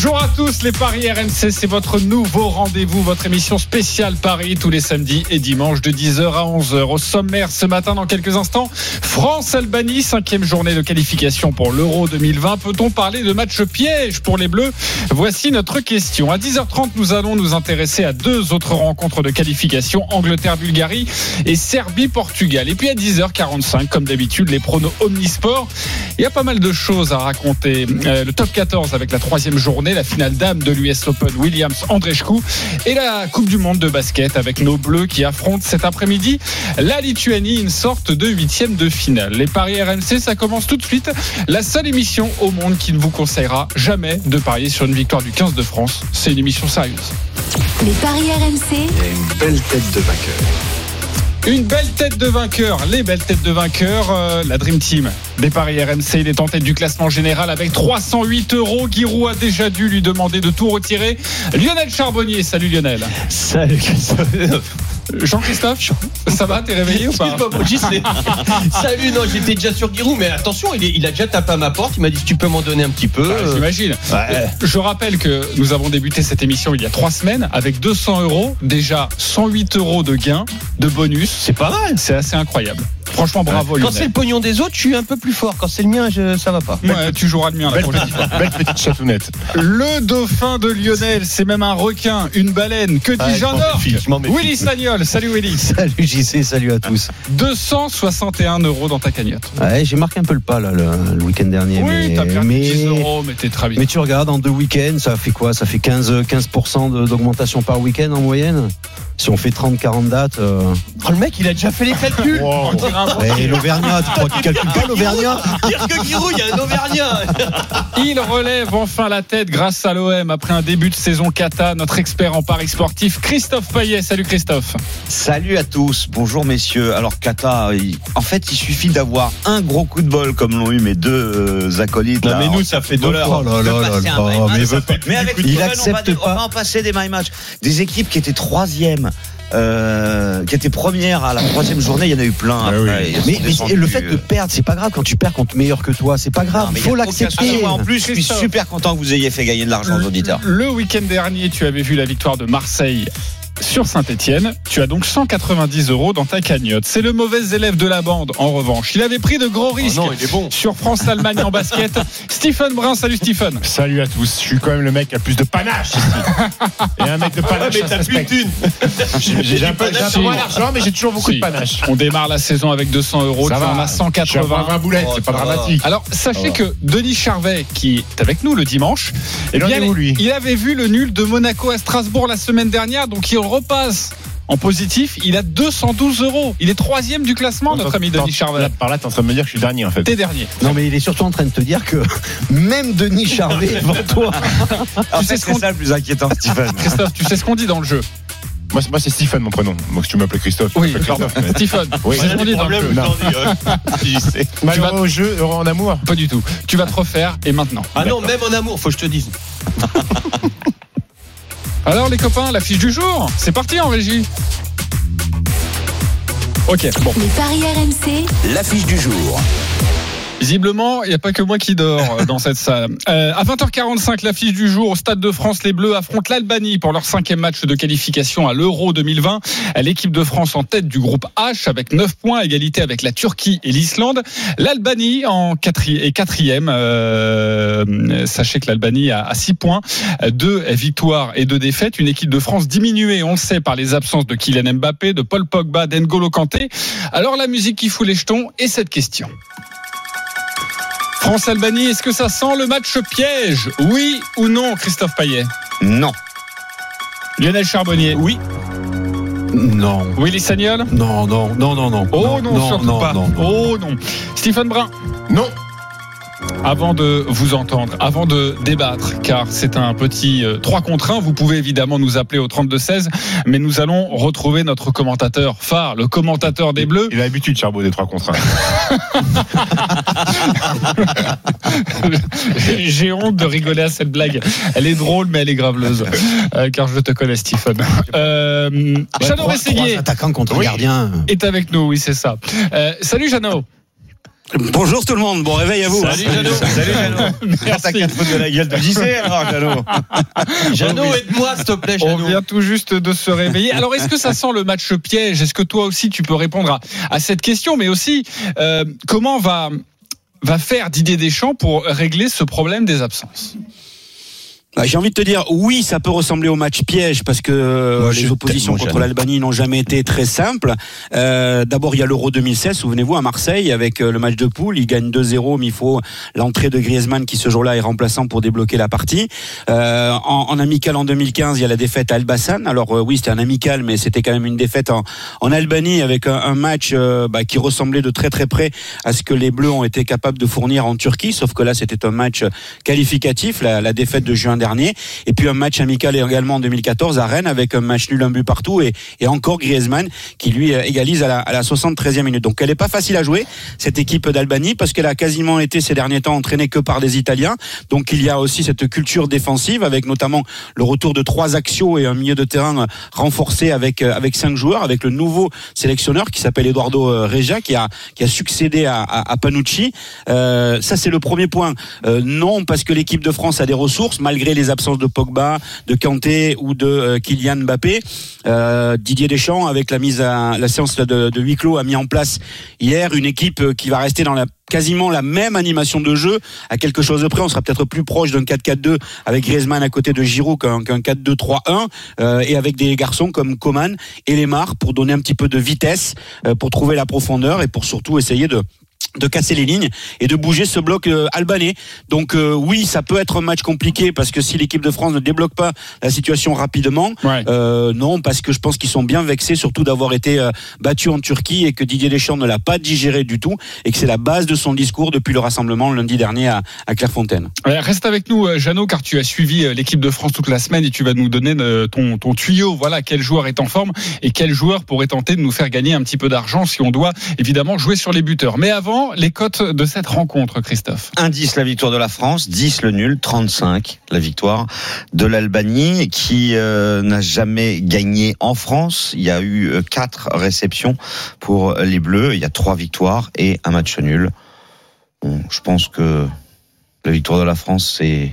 Bonjour à tous, les Paris RMC, c'est votre nouveau rendez-vous, votre émission spéciale Paris tous les samedis et dimanches de 10h à 11h. Au sommaire ce matin, dans quelques instants, France-Albanie, cinquième journée de qualification pour l'Euro 2020. Peut-on parler de match piège pour les Bleus? Voici notre question. À 10h30, nous allons nous intéresser à deux autres rencontres de qualification, Angleterre-Bulgarie et Serbie-Portugal. Et puis à 10h45, comme d'habitude, les pronos Omnisport. Il y a pas mal de choses à raconter. Euh, le top 14 avec la troisième journée, la finale dame de l'US Open, Williams Andreescu et la Coupe du Monde de basket avec nos Bleus qui affrontent cet après-midi la Lituanie, une sorte de huitième de finale. Les paris RMC, ça commence tout de suite. La seule émission au monde qui ne vous conseillera jamais de parier sur une victoire du 15 de France. C'est une émission sérieuse. Les paris RMC, Une belle tête de vainqueur, les belles têtes de vainqueur, euh, la Dream Team des paris RMC. Il est tête du classement général avec 308 euros. Giroud a déjà dû lui demander de tout retirer. Lionel Charbonnier, salut Lionel. Salut Jean-Christophe, ça va, t'es réveillé ou pas Salut, non, j'étais déjà sur Giroud, mais attention, il, est- il a déjà tapé à ma porte. Il m'a dit tu peux m'en donner un petit peu. Ah, euh, J'imagine. Ouais. Je rappelle que nous avons débuté cette émission il y a trois semaines avec 200 euros, déjà 108 euros de gains, de bonus. C'est pas mal. C'est assez incroyable. Franchement, bravo Quand c'est le pognon des autres, je suis un peu plus fort. Quand c'est le mien, je, ça va pas. Ouais, tu joueras le mien la prochaine fois. Belle petite chatounette. Le dauphin de Lionel, c'est même un requin, une baleine, que dis-je, méfie. Willy Sagnol, salut Willy. Salut JC, salut à tous. 261 euros dans ta cagnotte. Ouais, j'ai marqué un peu le pas là, le, le week-end dernier. Oui, mais, t'as perdu mais, 10 euros, mais t'es très bien. mais tu regardes, en deux week-ends, ça fait quoi? Ça fait 15, 15% de- d'augmentation par week-end en moyenne? Si on fait 30-40 dates. euh, Oh, le mec, il a déjà fait les calculs. Wow. Et l'Auvergnat, tu crois qu'il calcule pas l'Auvergnat que Giroud, il y a un Auvergnat. Il relève enfin la tête grâce à l'OM après un début de saison cata. Notre expert en paris sportif, Christophe Payet. Salut Christophe. Salut à tous, bonjour messieurs. Alors Kata, il- en fait il suffit d'avoir un gros coup de bol comme l'ont eu mes deux euh, acolytes. Non, là, mais nous, ça fait fois. Oh mais avec Il accepte on va pas. en passer des my match. Des équipes qui étaient troisième. Euh, qui étaient premières à la troisième journée, il y en a eu plein. Ah après. oui. Ils sont mais, le fait de euh, perdre, c'est pas grave. Quand tu perds contre meilleur que toi, c'est pas grave. Il faut l'accepter. En plus, je suis super content que vous ayez fait gagner de l'argent aux auditeurs. Le week-end dernier, tu avais vu la victoire de Marseille sur Saint-Etienne. Tu as donc 190 euros dans ta cagnotte. C'est le mauvais élève de la bande, en revanche. Il avait pris de gros risques non, il est bon. sur France-Allemagne en basket. Stephen Brun, salut Stephen. Salut à tous. Je suis quand même le mec qui a plus de panache ici. Et un mec de panache, mais ça se t'as plus thunes. J'ai un peu moins d'argent, mais j'ai toujours beaucoup Si. de panache. On démarre la saison avec 200 euros. Ça tu va. en as Je suis à 180. 20 boulettes, c'est pas Oh, ça va. dramatique. Alors, sachez que Denis Charvet, qui est avec nous le dimanche, eh Il en bien, est où, lui? il avait vu le nul de Monaco à Strasbourg la semaine dernière, donc il repasse en positif. Il a 212 euros. Il est troisième du classement, notre ami Denis Charvet. Là, Par là, t'es en train de me dire que je suis dernier en fait. T'es dernier. Non, mais il est surtout en train de te dire que même Denis Charvet est devant toi. En sais fait, ce c'est qu'on- ça le plus inquiétant, Stephen. Christophe, tu sais ce qu'on dit dans le jeu? Moi, c'est- moi, c'est Stephen mon prénom. Donc si tu m'appelles Christophe. tu Oui. Christophe, mais- Stephen, Oui. tu sais ce qu'on dit dans le jeu Non. Malheureux au jeu, heureux en amour. Pas du tout. Tu vas te refaire et maintenant. Ah non, même en amour, faut que je te dise. Alors les copains, la fiche du jour, c'est parti en régie. Ok, bon. les paris RMC, L'affiche du jour. Visiblement, il n'y a pas que moi qui dors euh, dans cette salle. Euh, à 20h45, l'affiche du jour au Stade de France, les Bleus affrontent l'Albanie pour leur cinquième match de qualification à l'Euro 2020. L'équipe de France en tête du groupe H avec 9 points, égalité avec la Turquie et l'Islande. L'Albanie en quatrième. Euh, sachez que l'Albanie a, a 6 points, deux victoires et deux défaites. Une équipe de France diminuée, on le sait, par les absences de Kylian Mbappé, de Paul Pogba, d'Engolo Kanté. Alors la musique qui fout les jetons et cette question. France-Albanie, est-ce que ça sent le match piège? Oui ou non, Christophe Payet? Non. Lionel Charbonnier? Oui. Non. Willy Sagnol? Non, non, non, non, non. Oh non, surtout non, pas. non. Oh non. Stephen Brun? Non. Avant de vous entendre, avant de débattre, car c'est un petit euh, 3 contre 1, vous pouvez évidemment nous appeler au 32-16, mais nous allons retrouver notre commentateur phare, le commentateur des Bleus. Il a l'habitude, Charbot, des trois contre J'ai honte de rigoler à cette blague. Elle est drôle, mais elle est graveleuse. Euh, car je te connais, Stephen. Euh, Jeannot Rességuier trois attaquants contre Oui. gardien. est avec nous, oui, c'est ça. Euh, salut, Jeannot. Bonjour tout le monde, bon réveil à vous. Salut, Jeannot. Salut Jeannot. Merci. De la gueule de JC alors Jeannot. Jeannot, aide-moi, s'il te plaît, On vient tout juste de se réveiller. Alors, est-ce que ça sent le match piège? Est-ce que toi aussi tu peux répondre à, à cette question? Mais aussi, euh, comment va va faire Didier Deschamps pour régler ce problème des absences? Bah, J'ai envie de te dire, oui, ça peut ressembler au match piège parce que euh, Moi, les oppositions contre l'Albanie n'ont jamais été très simples. Euh, D'abord, il y a l'Euro 2016, souvenez-vous, à Marseille, avec euh, le match de poule. Il gagne 2-0, mais il faut l'entrée de Griezmann qui ce jour-là est remplaçant pour débloquer la partie. Euh, en, en amical en 2015, il y a la défaite à Elbasan. Alors euh, oui, c'était un amical, mais c'était quand même une défaite en, en Albanie avec un, un match bah, qui ressemblait de très très près à ce que les Bleus ont été capables de fournir en Turquie. Sauf que là, c'était un match qualificatif, la, la défaite de juin dernier. Et puis un match amical également en 2014 à Rennes avec un match nul un but partout et, et encore Griezmann qui lui euh, égalise à la, à la 73e minute. Donc elle est pas facile à jouer cette équipe d'Albanie parce qu'elle a quasiment été ces derniers temps entraînée que par des Italiens. Donc il y a aussi cette culture défensive avec notamment le retour de trois axiaux et un milieu de terrain euh, renforcé avec euh, avec cinq joueurs avec le nouveau sélectionneur qui s'appelle Eduardo Reja qui a qui a succédé à, Panucci. Ça c'est le premier point. Non parce que l'équipe de France a des ressources malgré les absences de Pogba, de Kanté ou de euh, Kylian Mbappé. Euh, Didier Deschamps avec la mise à la séance de, de huis clos a mis en place hier une équipe euh, qui va rester dans la quasiment la même animation de jeu à quelque chose de près on sera peut-être plus proche d'un 4-4-2 avec Griezmann à côté de Giroud qu'un qu'un 4-2-3-1 euh, et avec des garçons comme Coman et Lemar pour donner un petit peu de vitesse pour trouver la profondeur et pour surtout essayer de de casser les lignes et de bouger ce bloc euh, albanais. Donc euh, oui, ça peut être un match compliqué parce que si l'équipe de France ne débloque pas la situation rapidement, Ouais. euh, non, parce que je pense qu'ils sont bien vexés, surtout d'avoir été euh, battus en Turquie et que Didier Deschamps ne l'a pas digéré du tout et que c'est la base de son discours depuis le rassemblement lundi dernier à, à Clairefontaine. Ouais, Reste avec nous, euh, Jeannot, car tu as suivi euh, l'équipe de France toute la semaine et tu vas nous donner euh, ton, ton tuyau. Voilà, quel joueur est en forme et quel joueur pourrait tenter de nous faire gagner un petit peu d'argent si on doit évidemment jouer sur les buteurs. Mais avant, les cotes de cette rencontre, Christophe. 1-10 la victoire de la France, 10 le nul, 35 la victoire de l'Albanie qui euh, n'a jamais gagné en France. Il y a eu euh, quatre réceptions pour les Bleus, il y a trois victoires et un match nul. Je pense que la victoire de la France c'est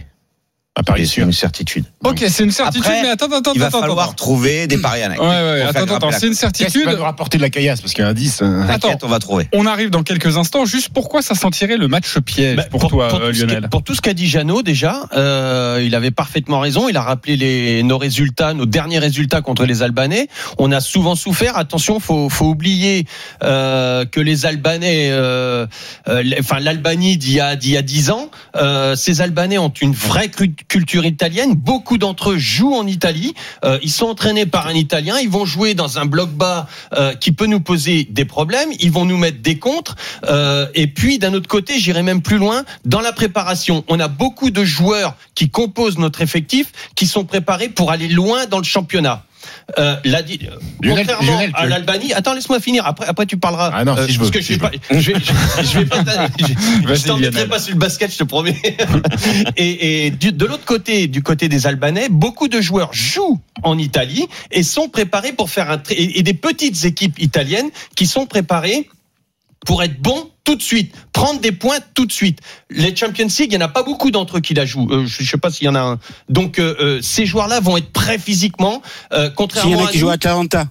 c'est une certitude. Ok, c'est une certitude, Après, mais attends, attends, Il va attends, falloir attends. trouver des paris annexes. Ouais, ouais, attends, attends, c'est une certitude. va nous rapporter de la caillasse Parce qu'il y a un 10. euh, Attends. On va trouver. On arrive dans quelques instants. Juste pourquoi ça sentirait le match piège Bah, pour, toi, pour euh, tout ce Lionel qu'a- Pour tout ce qu'a dit Jeannot déjà, euh, il avait parfaitement raison. Il a rappelé les, nos résultats, nos derniers résultats contre les Albanais. On a souvent souffert. Attention, faut, faut oublier euh, que les Albanais, euh, euh, enfin l'Albanie d'il y a d'il y a dix ans, euh, ces Albanais ont une vraie cru- culture italienne. Beaucoup d'entre eux jouent en Italie. Euh, ils sont entraînés par un Italien. Ils vont jouer dans un bloc bas euh, qui peut nous poser des problèmes. Ils vont nous mettre des contres. Euh, et puis d'un autre côté, j'irai même plus loin dans la préparation. On a beaucoup de joueurs qui composent notre effectif qui sont préparés pour aller loin dans le championnat. Euh, la, Lionel, contrairement Lionel, à l'Albanie, attends, laisse-moi finir. Après, après tu parleras. Ah non, si je veux, parce que je vais pas, je vais, je, je vais pas, t'a- je, Vas-y, je t'en mettrai Lionel. pas sur le basket, je te promets. et et du- de l'autre côté, du côté des Albanais, beaucoup de joueurs jouent en Italie et sont préparés pour faire un, et, et des petites équipes italiennes qui sont préparées pour être bons tout de suite, prendre des points tout de suite. Les Champions League, il y en a pas beaucoup d'entre eux qui la jouent. Euh, je, je sais pas s'il y en a un. Donc euh, euh, ces joueurs-là vont être prêts physiquement, euh, S'il y contrairement en a à nous. jouent à Atalanta,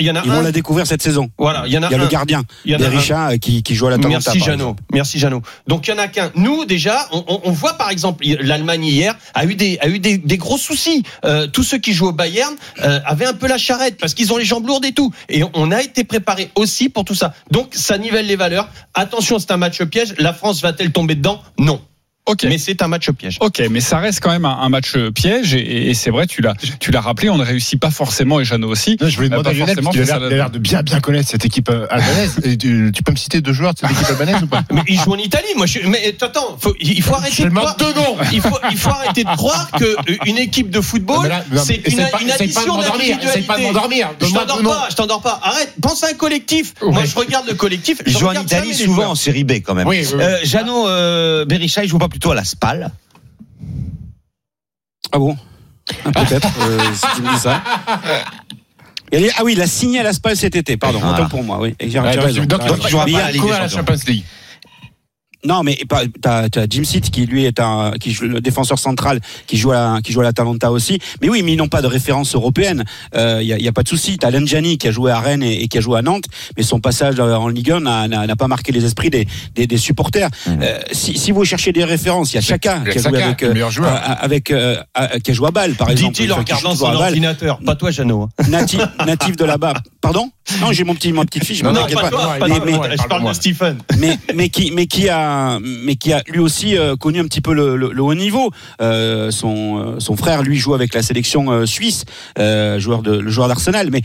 Il y en a ils vont la découvrir cette saison. Voilà, il y en a Il y a un. le gardien, Il y en a un. Berisha, euh, qui, qui joue à l'Atalanta. Merci par Jeannot. Merci Jeannot. Donc il y en a qu'un. Nous déjà, on, voit par exemple l'Allemagne hier a eu des a eu des, des gros soucis. Euh, tous ceux qui jouent au Bayern euh, avaient un peu la charrette parce qu'ils ont les jambes lourdes et tout. Et on- on a été préparé aussi pour tout ça. Donc ça nivelle les valeurs. Attention, c'est un match piège. La France va-t-elle tomber dedans? Non. Ok. Mais c'est un match piège. Ok, mais ça reste quand même un, un match piège et, et c'est vrai, tu l'as, tu l'as rappelé, on ne réussit pas forcément et Jeannot aussi. Non, je voulais Euh, demander pas à Lionel, forcément parce qu'il a l'air- de bien, bien connaître cette équipe euh, albanaise. Et tu, tu peux me citer deux joueurs de cette équipe albanaise ou pas? Mais il joue en Italie. Moi, je, mais attends, faut- il faut arrêter Je de croire. deux noms. Il faut, il faut arrêter de croire que euh, une équipe de football, c'est une, pas- une essaye pas de addition pas de d'individualité. m'endormir. Je t'endors pas, je t'endors pas. Arrête, pense à un collectif. Moi, je regarde le collectif. Il je joue en Italie souvent en série B quand même. Oui, oui, oui. Euh, Jeannot euh, Berisha, il joue pas plutôt à la SPAL Ah bon? Ah, Peut-être, euh, si tu me dis ça. Ah oui, il a signé à la SPAL cet été, pardon, Voilà. autant pour moi, oui. Et Ouais, donc, il jouera pas à la Champions. Non, mais t'as as Jim Seat qui lui est un qui joue le défenseur central qui joue à la, qui joue à l'Atalanta aussi. Mais oui, mais ils n'ont pas de référence européenne. Il euh, y, a, y a pas de souci. T'as Lenjani qui a joué à Rennes et, et qui a joué à Nantes, mais son passage euh, en Ligue 1 n'a- n'a n'a pas marqué les esprits des, des, des supporters. Euh, si, si vous cherchez des références, il y a Chaka qui a joué Saka, avec le euh, euh, avec euh, euh, qui a joué à Bâle par exemple. Dit-il en regardant son à Bâle. ordinateur. Pas toi, Jeannot. hein. Natif, natif de là-bas. Pardon? Non, j'ai mon petit ma petite fille. Je Non, pas pas. toi, Mais- pas mais- toi. mais- Je parle de Stephen. mais mais qui mais qui a mais qui a lui aussi euh, connu un petit peu le, haut niveau. Euh, son euh, son frère lui joue avec la sélection suisse, joueur de le joueur d'Arsenal, mais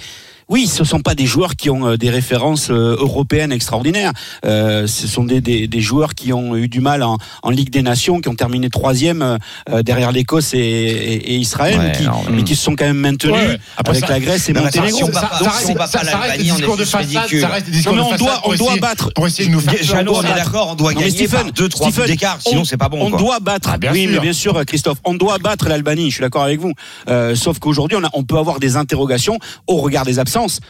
oui, ce sont pas des joueurs qui ont euh, des références euh, européennes extraordinaires. Euh, ce sont des, des, des joueurs qui ont eu du mal en, en Ligue des Nations, qui ont terminé troisième derrière l'Écosse et, et, et Israël, Ouais, mais qui, non, mais qui se sont quand même maintenus Ouais, ouais. Après, avec ça- la Grèce et Monténégro. si on va Ça- pas- reste- on est ridicule. Non, mais on doit pour on doit essayer- battre. Pour essayer de nous faire Jeannot, on est d'accord, on doit gagner Stephen, par 2-3 buts Stephen, d'écart, sinon on- c'est pas bon. On quoi. doit battre. Ah, bien oui, sûr. mais bien sûr, Christophe, on doit battre l'Albanie. Je suis d'accord avec vous. Euh, sauf qu'aujourd'hui, on, a- on peut avoir des interrogations au regard des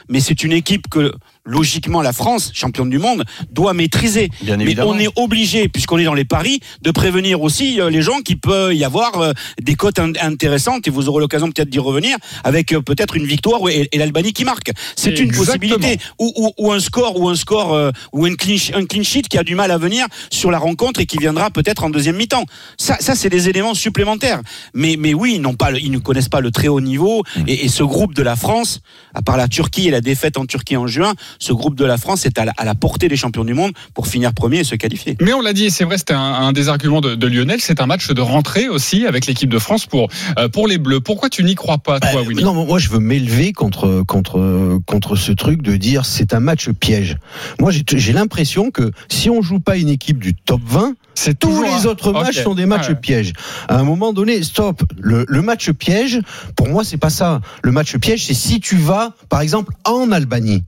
Mais c'est une équipe que logiquement la France, championne du monde, doit maîtriser. Bien mais évidemment. on est obligé, puisqu'on est dans les paris, de prévenir aussi euh, les gens qu'il peut y avoir euh, des cotes in- intéressantes. Et vous aurez l'occasion peut-être d'y revenir avec euh, peut-être une victoire et, l'Albanie qui marque. C'est une Exactement. possibilité ou, ou, ou un score ou un score ou un clean, un clean sheet qui a du mal à venir sur la rencontre et qui viendra peut-être en deuxième mi-temps. Ça, ça c'est des éléments supplémentaires. Mais, mais oui, ils pas, ils ne connaissent pas le très haut niveau. Et, et ce groupe de la France, à part la Turquie et la défaite en Turquie en juin, ce groupe de la France est à la, à la portée des champions du monde pour finir premier et se qualifier. Mais on l'a dit, et c'est vrai, c'était un, un des arguments de, de Lionel, c'est un match de rentrée aussi avec l'équipe de France pour, euh, pour les Bleus. Pourquoi tu n'y crois pas, toi, Euh, Willy non, moi je veux m'élever contre contre contre ce truc de dire c'est un match piège. Moi j'ai j'ai l'impression que si on joue pas une équipe du top 20, C'est tous toujours les un- autres matchs sont des matchs Ouais. pièges. À un moment donné, stop. Le, le match piège, pour moi c'est pas ça. Le match piège, c'est si tu vas, par exemple, en Albanie.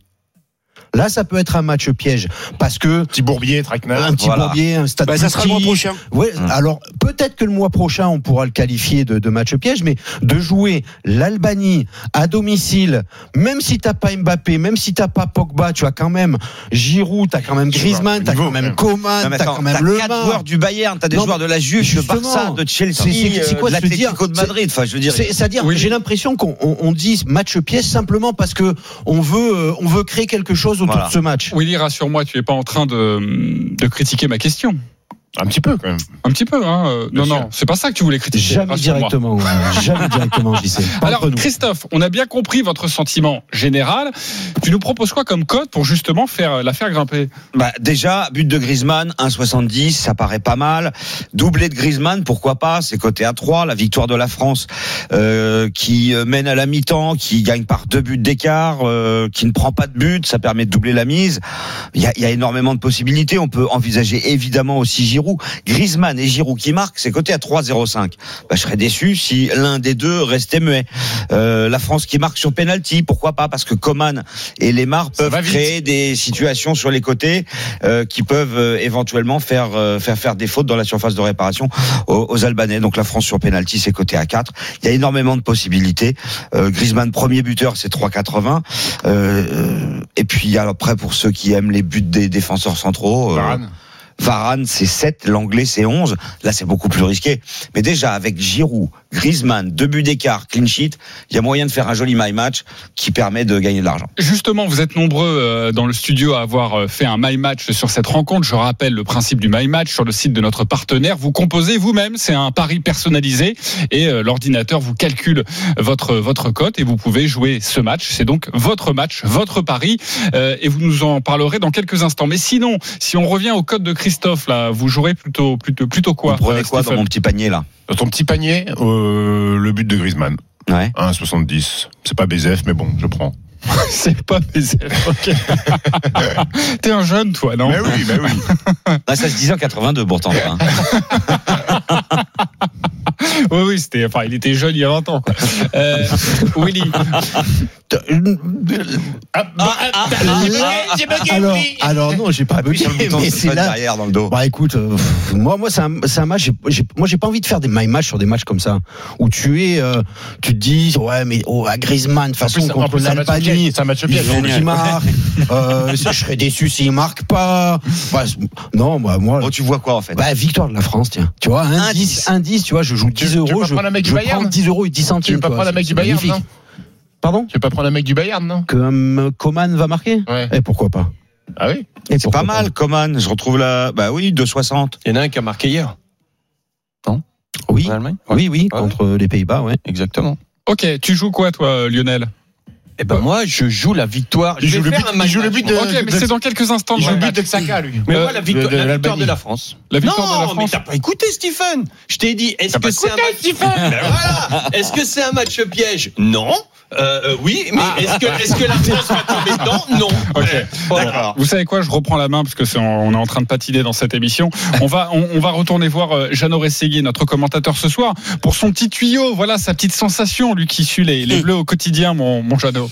Là, ça peut être un match piège parce que Petit bourbier, traquenard. un petit voilà. bourbier, un stade Bah, ça sera le mois prochain. Ouais, Hum. alors peut-être que le mois prochain on pourra le qualifier de, de match piège, mais de jouer l'Albanie à domicile, même si t'as pas Mbappé, même si t'as pas Pogba, tu as quand même Giroud, t'as quand même Griezmann, t'as quand même. Coman, t'as quand même t'as Le quatre joueurs du Bayern, t'as des Non, joueurs de la Juve, de. Barça, de Chelsea, C'est- c'est quoi euh, de l'Atlético de Madrid. Enfin, je veux dire, C'est- C'est-à-dire, Oui. j'ai l'impression qu'on on, on dit match piège simplement parce que on veut, euh, on veut créer quelque chose autour Voilà. de ce match. Willy, rassure-moi, tu n'es pas en train de, de critiquer ma question. Un petit peu quand même. Un petit peu, hein. euh, Non, sûr. non, c'est pas ça que tu voulais critiquer. Jamais directement, ouais. jamais directement, sais. Alors. Christophe, on a bien compris votre sentiment général. Tu nous proposes quoi comme code pour justement faire la faire grimper? Bah, déjà, but de Griezmann, 1,70, ça paraît pas mal. Doublé de Griezmann, pourquoi pas C'est côté à 3, la victoire de la France euh, qui euh, mène à la mi-temps, qui gagne par deux buts d'écart, euh, qui ne prend pas de but, ça permet de doubler la mise. Il y a, il y a énormément de possibilités. On peut envisager évidemment aussi Giroud. Griezmann et Giroud qui marquent, c'est côté à 3,05. Bah, je serais déçu si l'un des deux restait muet. Euh, la France qui marque sur penalty, pourquoi pas Parce que Coman et Lemar peuvent créer des situations sur les côtés euh, qui peuvent euh, éventuellement faire, euh, faire faire des fautes dans la surface de réparation aux, aux Albanais. Donc la France sur penalty, c'est côté à 4. Il y a énormément de possibilités. Euh, Griezmann premier buteur, c'est 3,80. Euh, et puis après pour ceux qui aiment les buts des défenseurs centraux, Varane. Varane c'est 7, l'anglais c'est 11. Là c'est beaucoup plus risqué. Mais déjà avec Giroud, Griezmann, deux buts d'écart, clean sheet, il y a moyen de faire un joli my match qui permet de gagner de l'argent. Justement, vous êtes nombreux euh, dans le studio à avoir euh, fait un My Match sur cette rencontre. Je rappelle le principe du My Match sur le site de notre partenaire. Vous composez vous-même, c'est un pari personnalisé et euh, l'ordinateur vous calcule votre votre cote et vous pouvez jouer ce match. C'est donc votre match, votre pari et vous nous en parlerez dans quelques instants. Mais sinon, si on revient au code de Christophe, là, vous jouerez plutôt, plutôt, plutôt quoi Vous prenez euh, quoi dans mon petit panier là? Dans ton petit panier, euh, le but de Griezmann. Ouais. 1,70. C'est pas BZF, mais bon, je prends. C'est pas baiser. Ok. T'es un jeune, toi, non? Mais oui, mais oui. Ah, ça se disait en 82 pourtant. hein. C'était. Enfin, il était jeune il y a 20 ans. Euh, Willy, alors, alors non, j'ai pas bugué, sur le bouton mais c'est là. derrière dans le dos. Bah écoute, euh, pff, moi, moi c'est un, c'est un match. j'ai- j'ai- moi, j'ai pas envie de faire des my match sur des matchs comme ça où tu es, euh, tu te dis, ouais, mais oh, à Griezmann, de toute façon contre plus, c'est un match l'Albanie, un match il faut qu'il marque. Euh, je serais déçu s'il marque pas. Bah, c'est- non, bah, moi. Oh, tu vois quoi en fait? Bah, victoire de la France, tiens. Tu vois, un 10, un 10, tu vois, je joue 10 tu veux euros, je, prendre un mec du je Bayern prends 10 euros et 10 centimes. Tu veux pas prendre un mec du Bayern, non Pardon Tu veux pas prendre un mec du Bayern, non Que euh, Coman va marquer Ouais. Et pourquoi pas Ah oui Et C'est pas mal, Coman. Je retrouve la. Bah oui, 2,60. Il y en a un qui a marqué hier. Oui, En Allemagne oui, oui, Ouais. contre les Pays-Bas, ouais. Exactement. ok, tu joues quoi, toi, Lionel? Eh ben moi, je joue la victoire. Il Je joue vais le faire but- un il joue le but de- Ok, mais c'est dans quelques instants. Il dans joue le but de. Xhaka, lui. Mais Euh, moi, la victoire, de- de la victoire de la France. La victoire non, de la mais France. t'as pas écouté, Stephen? Je t'ai dit, est-ce que c'est un match voilà. Est-ce que c'est un match piège? Non. Euh, euh, oui, mais est-ce que, est-ce que la France va tomber dedans Non. Ok. Ouais. Voilà. D'accord. Vous savez quoi Je reprends la main parce que c'est on est en train de patiner dans cette émission. On va on, on va retourner voir euh, Jeannot Rességui, notre commentateur ce soir, pour son petit tuyau. Voilà sa petite sensation, lui qui suit les, les Bleus au quotidien, mon mon Jeannot.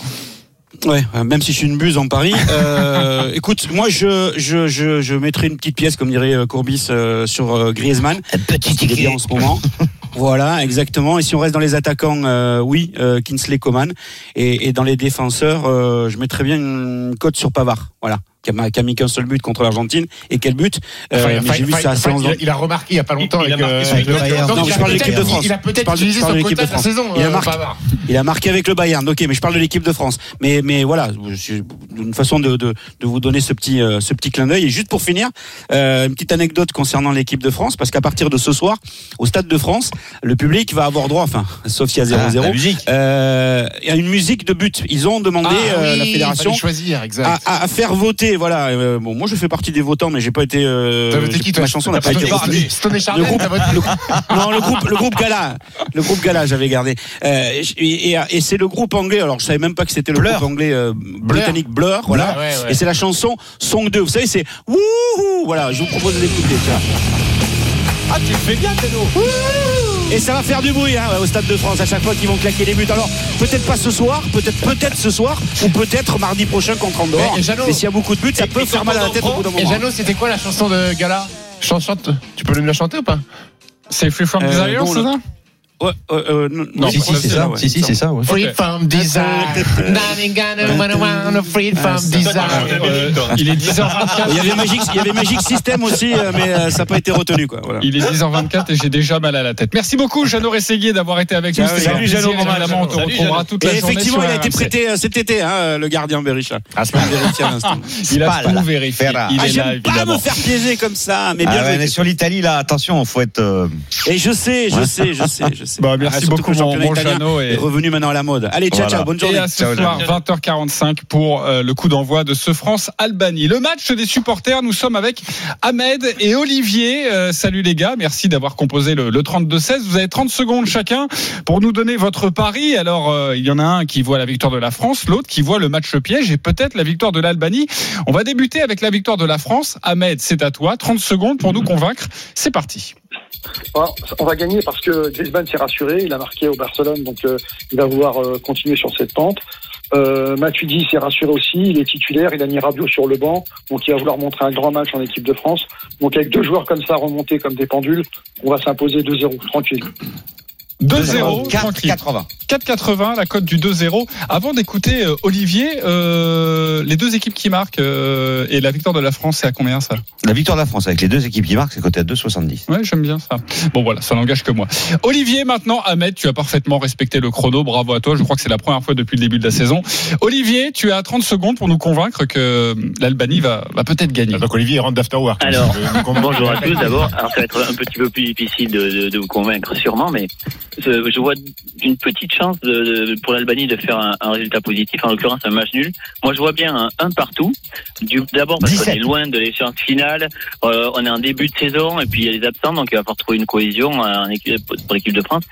Ouais, euh, même si je suis une buse en Paris. Euh, écoute, moi je, je, je, je mettrai une petite pièce, comme dirait Courbis, euh, sur euh, Griezmann. Petit Il est bien en ce moment. Voilà, exactement. Et si on reste dans les attaquants, euh, oui, euh, Kinsley Coman. Et, et dans les défenseurs, euh, je mettrais bien une cote sur Pavard. Voilà. Qui a, qui a mis qu'un seul but contre l'Argentine. Et quel but Euh, Enfin, mais enfin, J'ai vu enfin, ça séance il, a, il a remarqué il y a pas longtemps Il a marqué euh, avec le je il a parle de peut-être- l'équipe de France. Il a Je peut-être parle de- utilisé je parle son de quota la saison. Il a euh, marqué. Il a marqué avec le Bayern. Ok, mais je parle de l'équipe de France. Mais mais voilà, c'est une façon de, de, de vous donner ce petit euh, ce petit clin d'œil. Et juste pour finir, euh, une petite anecdote concernant l'équipe de France, parce qu'à partir de ce soir, au Stade de France, le public va avoir droit, enfin, sauf s'il y a 0-0, la musique. euh, à une musique de but. Ils ont demandé Ah euh, oui, la fédération choisir, exact. à- à faire voter. Voilà. Euh, bon, moi je fais partie des votants, mais j'ai pas été. euh, T'as voté j'ai- qui, toi ma chanson n'a pas été retenue. Stone et Le groupe, le- non, le groupe, le groupe Gala, le groupe Gala, j'avais gardé. Euh, et et, et c'est le groupe anglais. Alors, je savais même pas que c'était le Blur. groupe anglais euh, britannique Blur. Voilà. Ouais, ouais. Et c'est la chanson Song 2. Vous savez, c'est wouhou. Voilà, je vous propose de l'écouter. tiens. Ah, tu le fais bien, Teno. Et ça va faire du bruit hein, au Stade de France à chaque fois qu'ils vont claquer les buts. Alors peut-être pas ce soir, peut-être peut-être ce soir, ou peut-être mardi prochain contre Andorre. Mais, et Jeannot- Mais s'il y a beaucoup de buts, ça Et- peut et faire mal à la tête au bout d'un Et moment. Jeannot, c'était quoi la chanson de Gala? Chante, chante. Tu peux nous la chanter ou pas? C'est Free From Euh, Desire, bon, c'est le- ça? Ouais, euh, euh, non, Non, si, si, c'est ça. ouais. Si, si, c'est ça, ouais. Free Ok. from desire. Free from desire. Euh, Il est 10h24. Il y avait Magic, il y avait Magic System aussi, euh, mais euh, ça n'a pas été retenu quoi. Voilà. Il est 10h24 et j'ai déjà mal à la tête. Merci beaucoup, Jeannot Rességuier, d'avoir été avec nous. Salut. Jeannot, Évidemment, on te Salut, retrouvera Jeannot. toute la Et journée effectivement, il a été prêté euh, cet été, hein, le gardien Berisha. Ah, l'instant. Il a tout vérifié. Il Ah, est là, j'aime pas évidemment. me faire piéger comme ça, mais bien Ah sur l'Italie, là, attention, faut être. Et je sais, je sais, je sais, je sais. Bah, merci Ah, beaucoup, mon, mon Jeannot. Et... est revenu maintenant à la mode. Allez, ciao, Voilà. ciao, bonne Et journée. à ce Ciao, soir, 20h45 pour euh, le coup d'envoi de ce France-Albanie. Le match des supporters, nous sommes avec Ahmed et Olivier. Euh, salut les gars, merci d'avoir composé le, le 32-16. Vous avez 30 secondes chacun pour nous donner votre pari. Alors, euh, il y en a un qui voit la victoire de la France, l'autre qui voit le match piège et peut-être la victoire de l'Albanie. On va débuter avec la victoire de la France. Ahmed, c'est à toi. 30 secondes pour nous convaincre. C'est parti. Alors, on va gagner parce que Griezmann s'est rassuré, il a marqué au Barcelone, donc euh, il va vouloir euh, continuer sur cette pente. Euh, Matuidi s'est rassuré aussi, il est titulaire, il a mis Rabiot sur le banc, donc il va vouloir montrer un grand match en équipe de France. Donc avec deux joueurs comme ça remontés comme des pendules, on va s'imposer 2-0, tranquille. 2-0, tranquille. 4,80. 4,80, la cote du 2-0. Avant d'écouter euh, Olivier, euh, les deux équipes qui marquent euh, et la victoire de la France, c'est à combien ça? La victoire de la France avec les deux équipes qui marquent, c'est coté à 2,70. Ouais, j'aime bien ça. Bon voilà, ça n'engage que moi. Olivier, maintenant, Ahmed, tu as parfaitement respecté le chrono. Bravo à toi. Je crois que c'est la première fois depuis le début de la saison. Olivier, tu as 30 secondes pour nous convaincre que l'Albanie va, va peut-être gagner. Donc Olivier il rentre d'afterwork. Alors, nous convaincre. Bonjour à tous d'abord. Alors ça va être un petit peu plus difficile de, de- de vous convaincre sûrement, mais je, je vois une petite petite chance de, de- pour l'Albanie de faire un, un résultat positif, en l'occurrence un match nul. Moi, je vois bien un, un partout. D'abord parce qu'on 17. est loin de l'échéance finale, euh, on est en début de saison et puis il y a les absents, donc il va falloir trouver une cohésion en équipe- pour l'équipe de France.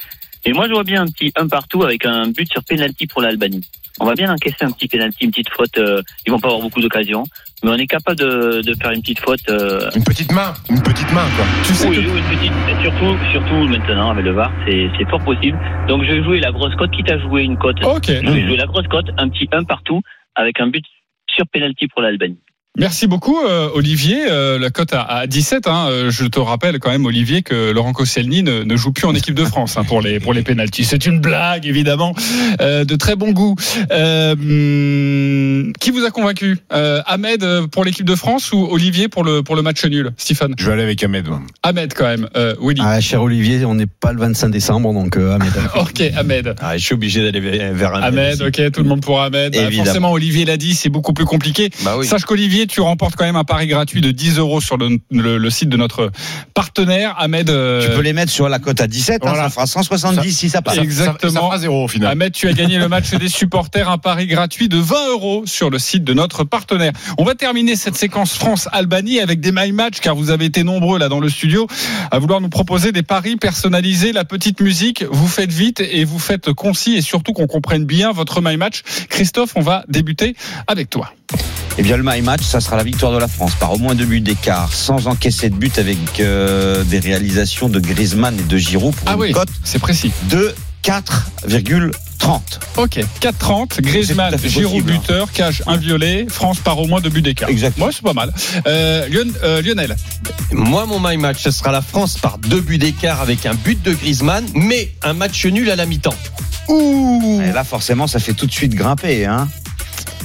Et moi, je vois bien un petit un partout avec un but sur penalty pour l'Albanie. On va bien encaisser un petit penalty, une petite faute. euh, ils vont pas avoir beaucoup d'occasions, mais on est capable de, de faire une petite faute. euh, Une petite main, une petite main, quoi. Tu sais oui, que oui, une petite, et surtout, surtout maintenant avec le VAR, c'est c'est fort possible. Donc je vais jouer la grosse cote, quitte à jouer une cote. Ok. Je vais jouer la grosse cote, un petit 1 partout, avec un but sur penalty pour l'Albanie. Merci beaucoup, euh, Olivier. Euh, la cote à, à 17. Hein, euh, je te rappelle quand même, Olivier, que Laurent Koscielny ne, ne joue plus en équipe de France hein, pour les pour les pénalties. C'est une blague, évidemment, euh, de très bon goût. Euh, hum, qui vous a convaincu? Euh, Ahmed pour l'équipe de France ou Olivier pour le pour le match nul? Stéphane? Je vais aller avec Ahmed. moi. Ahmed quand même. Euh, Willy. Ah, cher Olivier, on n'est pas le 25 décembre, donc euh, Ahmed. Ok, Ahmed. Ah, je suis obligé d'aller vers un Ahmed, ok, tout le monde pour Ahmed. Bah, Évidemment. forcément, Olivier l'a dit, c'est beaucoup plus compliqué. Bah oui. Sache qu'Olivier, tu remportes quand même un pari gratuit de 10 euros sur le, le- le site de notre partenaire. Ahmed, euh, Tu peux les mettre sur la cote à 17, hein, ça fera 170 si ça passe. Ça- Exactement. Ça, ça fera zéro au final. Ahmed, tu as gagné le match des supporters, un pari gratuit de 20 euros sur le site de notre partenaire. On va terminer cette séquence France-Albanie avec des my match, car vous avez été nombreux là dans le studio à vouloir nous proposer des paris personnalisés, la petite musique. Vous faites vite et vous faites concis et surtout qu'on comprenne bien votre my match. Christophe, on va débuter avec toi. Eh bien, le my match, ça sera la victoire de la France par au moins deux buts d'écart, sans encaisser de but avec euh, des réalisations de Griezmann et de Giroud pour Ah une oui, cote c'est précis. de 4,30. Ok, 4-30, Griezmann, Giroud hein. buteur, cage inviolé, France par au moins deux buts d'écart. Exactement. Ouais, c'est pas mal. Euh, Lion- euh, Lionel, Moi, mon my match, ce sera la France par deux buts d'écart avec un but de Griezmann, mais un match nul à la mi-temps. Ouh Et là, forcément, ça fait tout de suite grimper. Hein.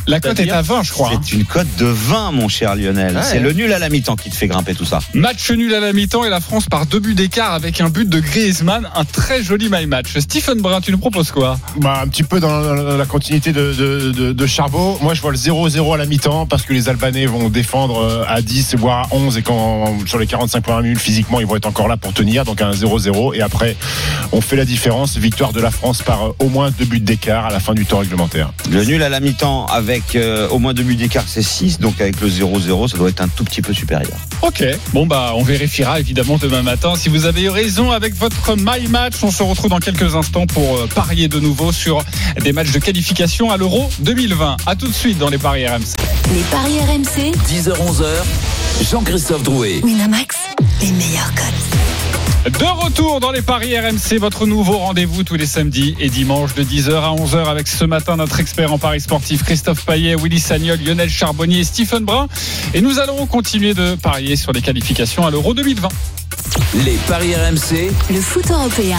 La cote est à 20, je crois. hein. C'est une cote de 20, mon cher Lionel. Ouais. C'est le nul à la mi-temps qui te fait grimper tout ça. Match nul à la mi-temps et la France par deux buts d'écart avec un but de Griezmann. Un très joli my match. Stephen Brun, tu nous proposes quoi? Bah, un petit peu dans la, continuité de, de, de, de Charbot. Moi, je vois le 0-0 à la mi-temps parce que les Albanais vont défendre euh, à 10, voire à 11 et quand sur les 45 premières minutes, physiquement, ils vont être encore là pour tenir. Donc, un 0-0. Et après, on fait la différence. Victoire de la France par euh, au moins deux buts d'écart à la fin du temps réglementaire. Le nul à la mi-temps avec euh, au moins deux buts d'écart, c'est 6. Donc, avec le 0-0, ça doit être un tout petit peu supérieur. Ok. Bon bah on vérifiera évidemment demain matin si vous avez eu raison avec votre my match. On se retrouve dans quelques instants pour euh, parier de nouveau sur des matchs de qualification à l'Euro 2020. À tout de suite dans les paris RMC. Les paris RMC, 10h-11h, Jean-Christophe Drouet. Winamax, les meilleurs cotes. De retour dans les paris RMC, votre nouveau rendez-vous tous les samedis et dimanches de 10h à 11h avec ce matin notre expert en paris sportif Christophe Payet, Willy Sagnol, Lionel Charbonnier et Stephen Brun. Et nous allons continuer de parier sur les qualifications à l'Euro 2020. Les paris RMC, Le foot européen.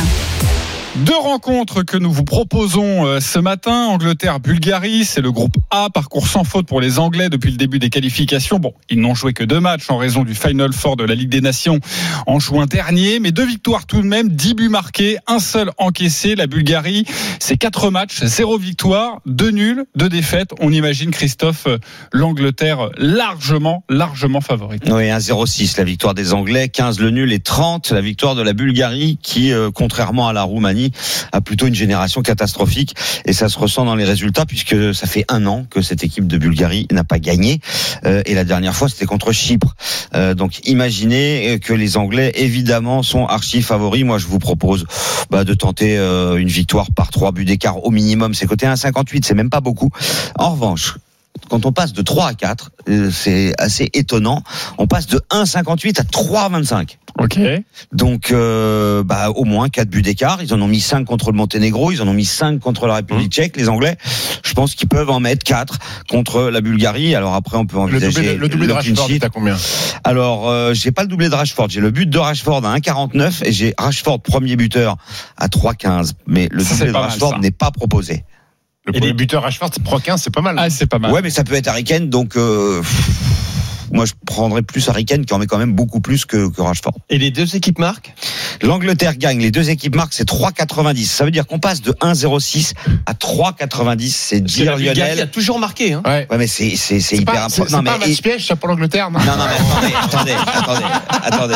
Deux rencontres que nous vous proposons euh, ce matin. Angleterre-Bulgarie, c'est le groupe A, parcours sans faute pour les Anglais depuis le début des qualifications. Bon, ils n'ont joué que deux matchs en raison du Final Four de la Ligue des Nations en juin dernier, mais deux victoires tout de même, dix buts marqués, un seul encaissé. La Bulgarie, c'est quatre matchs, zéro victoire, deux nuls, deux défaites. On imagine, Christophe, euh, l'Angleterre largement, largement favorite. Oui, 1-0-6, la victoire des Anglais, 15 le nul et 30 la victoire de la Bulgarie qui, euh, contrairement à la Roumanie, a plutôt une génération catastrophique et ça se ressent dans les résultats puisque ça fait un an que cette équipe de Bulgarie n'a pas gagné euh, et la dernière fois c'était contre Chypre. Euh, donc imaginez que les Anglais évidemment sont archi favoris. Moi je vous propose bah, de tenter euh, une victoire par trois buts d'écart au minimum. C'est côté 1,58, c'est même pas beaucoup. En revanche, quand on passe de 3 à 4, euh, c'est assez étonnant. On passe de 1,58 à 3,25. Ok. Donc, euh, bah, au moins 4 buts d'écart. Ils en ont mis 5 contre le Monténégro, ils en ont mis 5 contre la République tchèque, les Anglais. Je pense qu'ils peuvent en mettre 4 contre la Bulgarie. Alors après, on peut Le envisager doublé, le doublé de Rashford, t'as combien? Alors, euh, j'ai pas le doublé de Rashford. J'ai le but de Rashford à 1,49 et j'ai Rashford premier buteur à 3,15. Mais le Ça, doublé de Rashford n'est pas proposé. Le Et premier les- buteur Rashford, c'est Pro 15, c'est pas mal. Ah, c'est pas mal. Ouais, mais ça peut être Harry Kane, donc. Euh, moi je prendrais plus Harry Kane qui en met quand même beaucoup plus que, que Rashford. Et les deux équipes marquent? L'Angleterre gagne, les deux équipes marquent, c'est 3,90. Ça veut dire qu'on passe de 1,06 à 3,90. C'est dire la Bulgarie a Lionel. toujours marqué. Hein. Ouais. Ouais, mais c'est c'est c'est C'est hyper important. c'est Non, pas un mais match piège ça pour l'Angleterre, non? Non, non, mais attendez, attendez, attendez, attendez.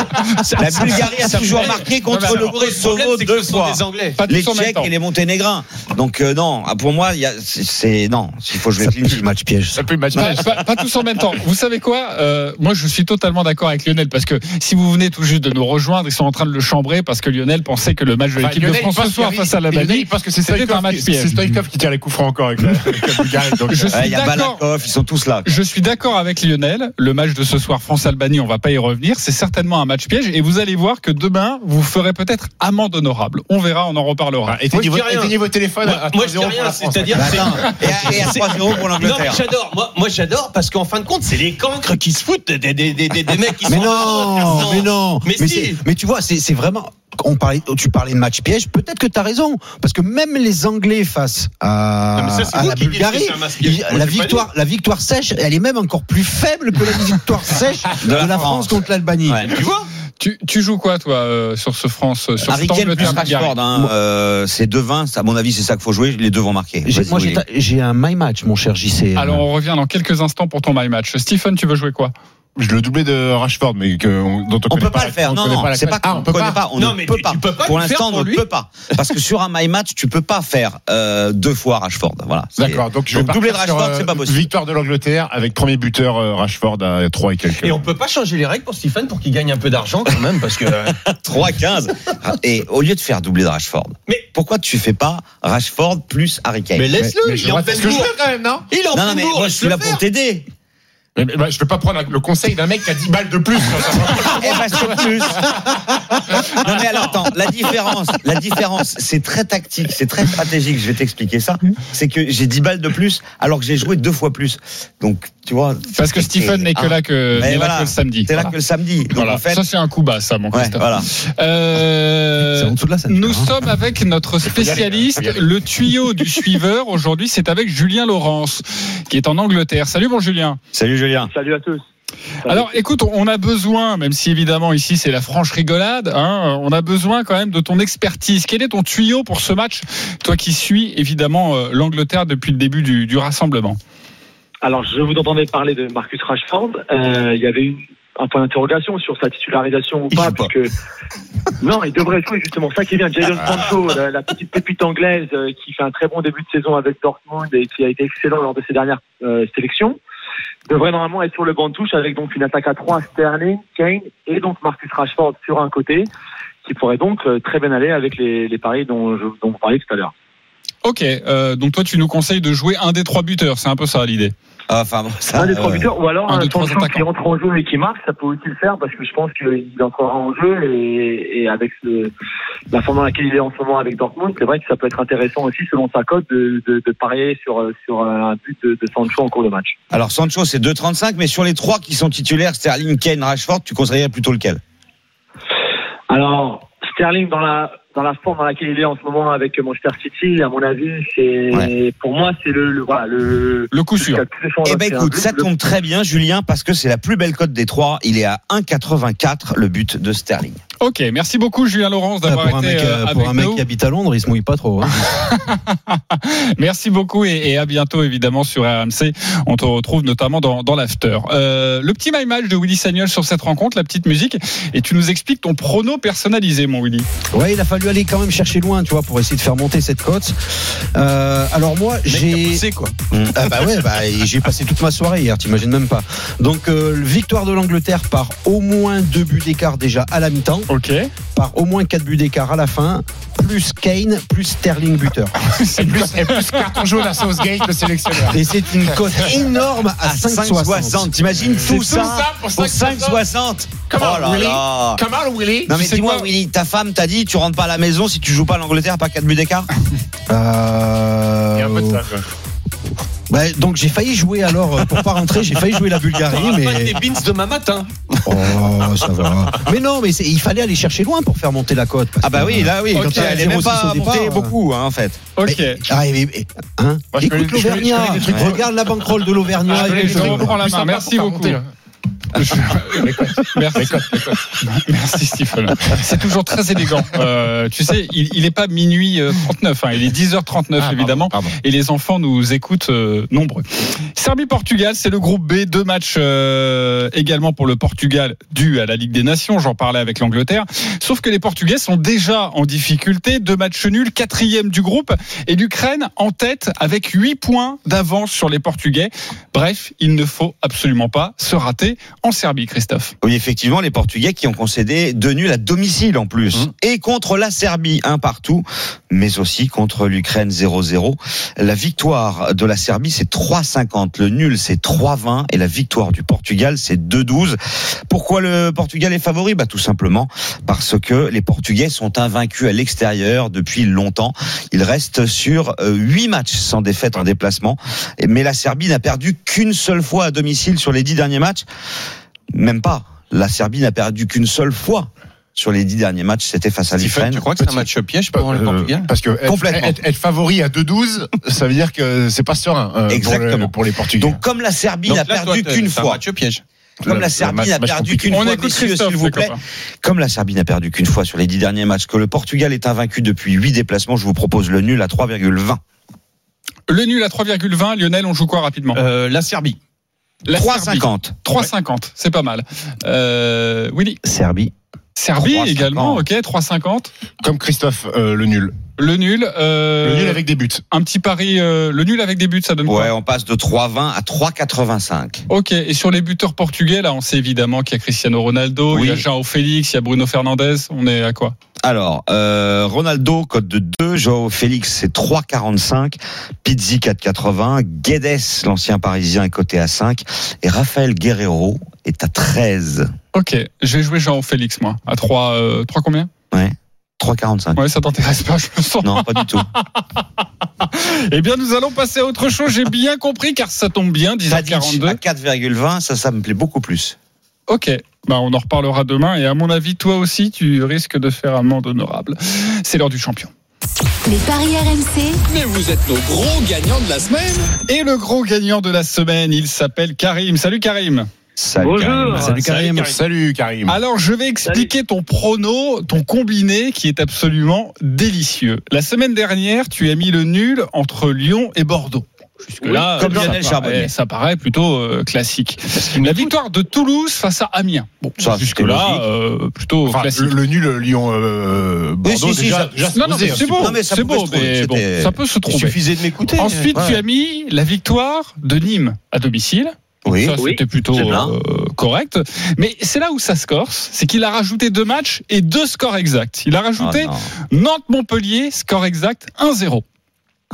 La Bulgarie a toujours marqué Non, contre le alors, Kosovo c'est que deux fois. des Anglais. Pas tous Les en même Tchèques temps. et les Monténégrins. Donc euh, non, pour moi, il y a, c'est- non, il faut jouer le match piège. Ça le match piège. pas- pas tous en même temps. Vous savez quoi Euh, Moi, je suis totalement d'accord avec Lionel parce que si vous venez tout juste de nous rejoindre, ils sont en train de le chambrer parce que Lionel pensait que le match de Enfin, l'équipe de France ce soir face à la pense que c'est Stoïkov un match qui- piège. c'est Stoïkov qui tire les coups francs encore avec la, avec la Bulgarie. donc, Je euh, suis y a d'accord. Balakov, ils sont tous là. Je suis d'accord avec Lionel. Le match de ce soir France-Albanie, on va pas y revenir. C'est certainement un match piège et vous allez voir que demain, vous ferez peut-être amende honorable. On verra, on en reparlera. bah, éteignez, Moi, vos, éteignez vos téléphones. Moi, à moi, je dis 3-0 pour rien, c'est-à-dire Bah, et à, et à 3-0 pour Non, l'Angleterre. j'adore. Moi, moi j'adore parce qu'en fin de compte, c'est les cancres qui se foutent des, des, des, des, des mecs qui Mais sont. non, mais non. Mais mais, si. mais tu vois, c'est vraiment. On parlait, tu parlais de match piège. Peut-être que tu as raison, parce que même les Anglais face à, Non, mais ça, c'est à vous la qui Bulgarie, il- la victoire, la victoire sèche, elle est même encore plus faible que la victoire sèche de la, France contre l'Albanie. Ouais. Tu vois? Tu, tu joues quoi, toi, euh, sur ce France, euh, sur Kane plus Rashford, hein, euh, c'est 2-20. À mon avis, c'est ça qu'il faut jouer. Les deux vont marquer. Moi, j'ai un my match, mon cher JC. Alors, on revient dans quelques instants pour ton my match. Stephen, tu veux jouer quoi? Le doublé de Rashford, mais que, on- dont on, On connaît peut pas le faire. on Non, non, c'est pas classe. Ah, qu'on connaît pas. On Non, ne peut tu- pas. tu peux pas Pour l'instant, on ne peut pas. Parce que sur un my match, tu peux pas faire euh, deux fois Rashford. Voilà. C'est- D'accord, donc je vais doublé de Rashford, euh, c'est pas possible. Victoire de l'Angleterre avec premier buteur euh, Rashford à 3 et quelques. Et on peut pas changer les règles pour Stephen pour qu'il gagne un peu d'argent quand même parce que. euh, 3-15. Et au lieu de faire doubler de Rashford, Mais- pourquoi tu fais pas Rashford plus Harry Kane? Mais laisse-le, il je est en pleine ce que je bourre. quand même, non? Il est en Non, non, pleine mais bourre, moi je suis là pour t'aider. Mais, mais, bah, Je peux pas prendre le conseil d'un mec qui a 10 balles de plus. Eh ben, c'est plus. non mais alors attends, la différence, la différence, c'est très tactique, c'est très stratégique. Je vais t'expliquer ça. C'est que j'ai 10 balles de plus alors que j'ai joué deux fois plus. Donc tu vois. Parce que c'est- Stephen n'est que ah. là que, là le samedi. T'es là Voilà. que le samedi. Donc Voilà. en fait, Ça, c'est un coup bas, ça, mon ouais, Christophe. voilà. Euh, C'est en dessous de la ceinture, nous hein. sommes avec notre spécialiste, le tuyau du suiveur. Aujourd'hui, c'est avec Julien Laurence, qui est en Angleterre. Salut, mon Julien. Salut Julien. Salut à tous. Alors, écoute, on a besoin, même si évidemment ici c'est la franche rigolade, hein, on a besoin quand même de ton expertise. Quel est ton tuyau pour ce match, toi qui suis évidemment euh, l'Angleterre depuis le début du, du rassemblement? Alors, je vous entendais parler de Marcus Rashford. Euh, il y avait une, un point d'interrogation sur sa titularisation ou pas, joue pas. puisque non, il devrait jouer justement. Ça qui est bien, Jadon Sancho, la, la petite pépite anglaise euh, qui fait un très bon début de saison avec Dortmund et qui a été excellent lors de ses dernières euh, sélections, devrait normalement être sur le banc de touche avec donc une attaque à 3 Sterling, Kane et donc Marcus Rashford sur un côté, qui pourrait donc euh, très bien aller avec les, paris dont, je, dont vous parliez tout à l'heure. Ok, euh, donc toi tu nous conseilles de jouer un des trois buteurs, c'est un peu ça l'idée. Ah, Enfin, bon, ça, un des trois euh, buteurs, ou alors un trois Sancho qui rentre en jeu et qui marque, ça peut aussi le faire parce que je pense qu'il entrera en jeu et, et avec ce, la forme dans laquelle il est en ce moment avec Dortmund, c'est vrai que ça peut être intéressant aussi selon sa cote de, de, de parier sur, sur un but de, de Sancho en cours de match. Alors Sancho c'est 2,35, mais sur les trois qui sont titulaires, Sterling, Kane, Rashford, tu conseillerais plutôt lequel? Alors Sterling dans la dans la forme dans laquelle il est en ce moment avec Manchester City, à mon avis, c'est Ouais. pour moi c'est le, le voilà le Le coup sûr. Eh ben écoute, ça tombe très bien, Julien, parce que c'est la plus belle cote des trois. Il est à 1,84 le but de Sterling. Ok, merci beaucoup Julien Laurence d'avoir pour un été mec, euh, euh, avec pour un mec nous. qui habite à Londres, il se mouille pas trop. hein. Merci beaucoup et, et à bientôt évidemment sur RMC. On te retrouve notamment dans, dans l'after. Euh, le petit my match de Willy Sagnol sur cette rencontre, la petite musique, et tu nous expliques ton prono personnalisé, mon Willy. Ouais, il a fallu aller quand même chercher loin, tu vois, pour essayer de faire monter cette cote. Euh, alors moi, j'ai. quoi. Ah bah ouais, bah, j'ai passé toute ma soirée hier, t'imagines même pas. Donc euh, victoire de l'Angleterre par au moins deux buts d'écart déjà à la mi-temps, Ok. Par au moins quatre buts d'écart à la fin, plus Kane, plus Sterling buteur. Et plus, et plus carton jaune à Southgate, le sélectionneur. Et c'est une cote énorme à, À 5,60. 5,60. T'imagines tout tout ça, ça pour pour 5,60. 5,60 Come on, Oh là Willy. là. Come on, Willy. Non mais dis-moi Willy, ta femme t'a dit tu rentres pas à la maison si tu joues pas l'Angleterre pas 4 buts d'écart? Euh, Il y a un peu de ça, quoi. Bah, donc j'ai failli jouer alors euh, pour pas rentrer, j'ai failli jouer la Bulgarie, mais des beans demain matin. oh ça va. Mais non, mais c'est- il fallait aller chercher loin pour faire monter la cote. Ah bah que, oui, euh, là oui, quand quand t'as elle est 0,6 même au pas départ, euh, beaucoup hein, en fait. Ok. Mais- ah, mais- mais- hein Moi, Écoute l'Auvergnat, regarde la banquerolle de l'Auvergnat. Ah, Merci beaucoup. Merci. Merci Stephen. C'est toujours très élégant. Euh, tu sais, il, il est pas minuit euh, 39, hein, il est 10h39 Ah, pardon, évidemment, pardon. et les enfants nous écoutent euh, nombreux. Serbie-Portugal, c'est le groupe B, deux matchs euh, également pour le Portugal dû à la Ligue des Nations. J'en parlais avec l'Angleterre. Sauf que les Portugais sont déjà en difficulté, deux matchs nuls, quatrième du groupe, et l'Ukraine en tête avec 8 points d'avance sur les Portugais. Bref, il ne faut absolument pas se rater en Serbie, Christophe. Oui, effectivement, les Portugais qui ont concédé deux nuls à domicile en plus. Mmh. Et contre la Serbie, un partout, mais aussi contre l'Ukraine 0-0. La victoire de la Serbie, c'est 3,50. Le nul, c'est 3,20. Et la victoire du Portugal, c'est 2,12. Pourquoi le Portugal est favori? Bah, Tout simplement parce que les Portugais sont invaincus à l'extérieur depuis longtemps. Ils restent sur euh, huit matchs sans défaite en déplacement. Mais la Serbie n'a perdu qu'une seule fois à domicile sur les dix derniers matchs. Même pas. La Serbie n'a perdu qu'une seule fois sur les dix derniers matchs. C'était face à l'Ukraine. tu crois que c'est un match piège pour le Euh, Portugal Parce que être, Complètement. être- être favori à 2-12, ça veut dire que c'est pas serein euh, pour, Exactement. le- pour les Portugais. Donc comme la Serbie n'a perdu qu'une c'est un fois, match piège. comme Le- la le Serbie n'a perdu qu'une fois, s'il vous plaît, comme la Serbie n'a perdu qu'une fois sur les dix derniers matchs, que le Portugal est invaincu depuis huit déplacements, je vous propose le nul à 3,20. Le nul à 3,20. Lionel, on joue quoi rapidement? Euh, la Serbie. La Serbie. 3,50. 3,50. C'est pas mal. Euh, Willy. Serbie. Serbie 3,50. également. Ok, 3,50. Comme Christophe, euh, le nul. Le nul. euh, Le nul avec des buts. Un petit pari. euh, le nul avec des buts, ça donne Ouais, quoi on passe de 3,20 à 3,85. Ok, et sur les buteurs portugais, là, on sait évidemment qu'il y a Cristiano Ronaldo, Oui. il y a João Félix, il y a Bruno Fernandes. On est à quoi? Alors, euh, Ronaldo, code de 2, Joao Félix, c'est 3,45, Pizzi 4,80, Guedes, l'ancien parisien, est coté à 5, et Raphaël Guerrero est à 13. Ok, je vais jouer João Félix, moi. À 3, euh, 3 combien? Ouais, 3,45. Ouais, ça t'intéresse pas, je me sens. Non, pas du tout. Eh bien, nous allons passer à autre chose. J'ai bien compris, car ça tombe bien, Tadic à 10h42. 4,20, ça, ça me plaît beaucoup plus. Ok, bah, on en reparlera demain. Et à mon avis, toi aussi, tu risques de faire amende honorable. C'est l'heure du champion. Les paris RMC, Mais vous êtes nos gros gagnants de la semaine. Et le gros gagnant de la semaine, il s'appelle Karim. Salut Karim. Salut, Bonjour. Karim. Salut Karim. Salut Karim. Alors, je vais expliquer ton prono, ton combiné qui est absolument délicieux. La semaine dernière, tu as mis le nul entre Lyon et Bordeaux. Jusque-là, comme ça Charbonnier. Ça paraît plutôt euh, classique. La victoire de Toulouse face à Amiens. Bon, Ça, jusque-là, euh, plutôt Enfin, classique. le, le nul Lyon euh, Bordeaux si, si, déjà, non, non, hein, c'est beau, peu. Non, mais ça c'est beau, mais bon, ça peut se Il trouver. suffisait de m'écouter. Ensuite, Ouais. tu as mis la victoire de Nîmes à domicile. Oui. Ça, Oui, c'était plutôt euh, correct. Mais c'est là où ça se corse, c'est qu'il a rajouté deux matchs et deux scores exacts. Il a rajouté Ah. Nantes-Montpellier, score exact 1-0.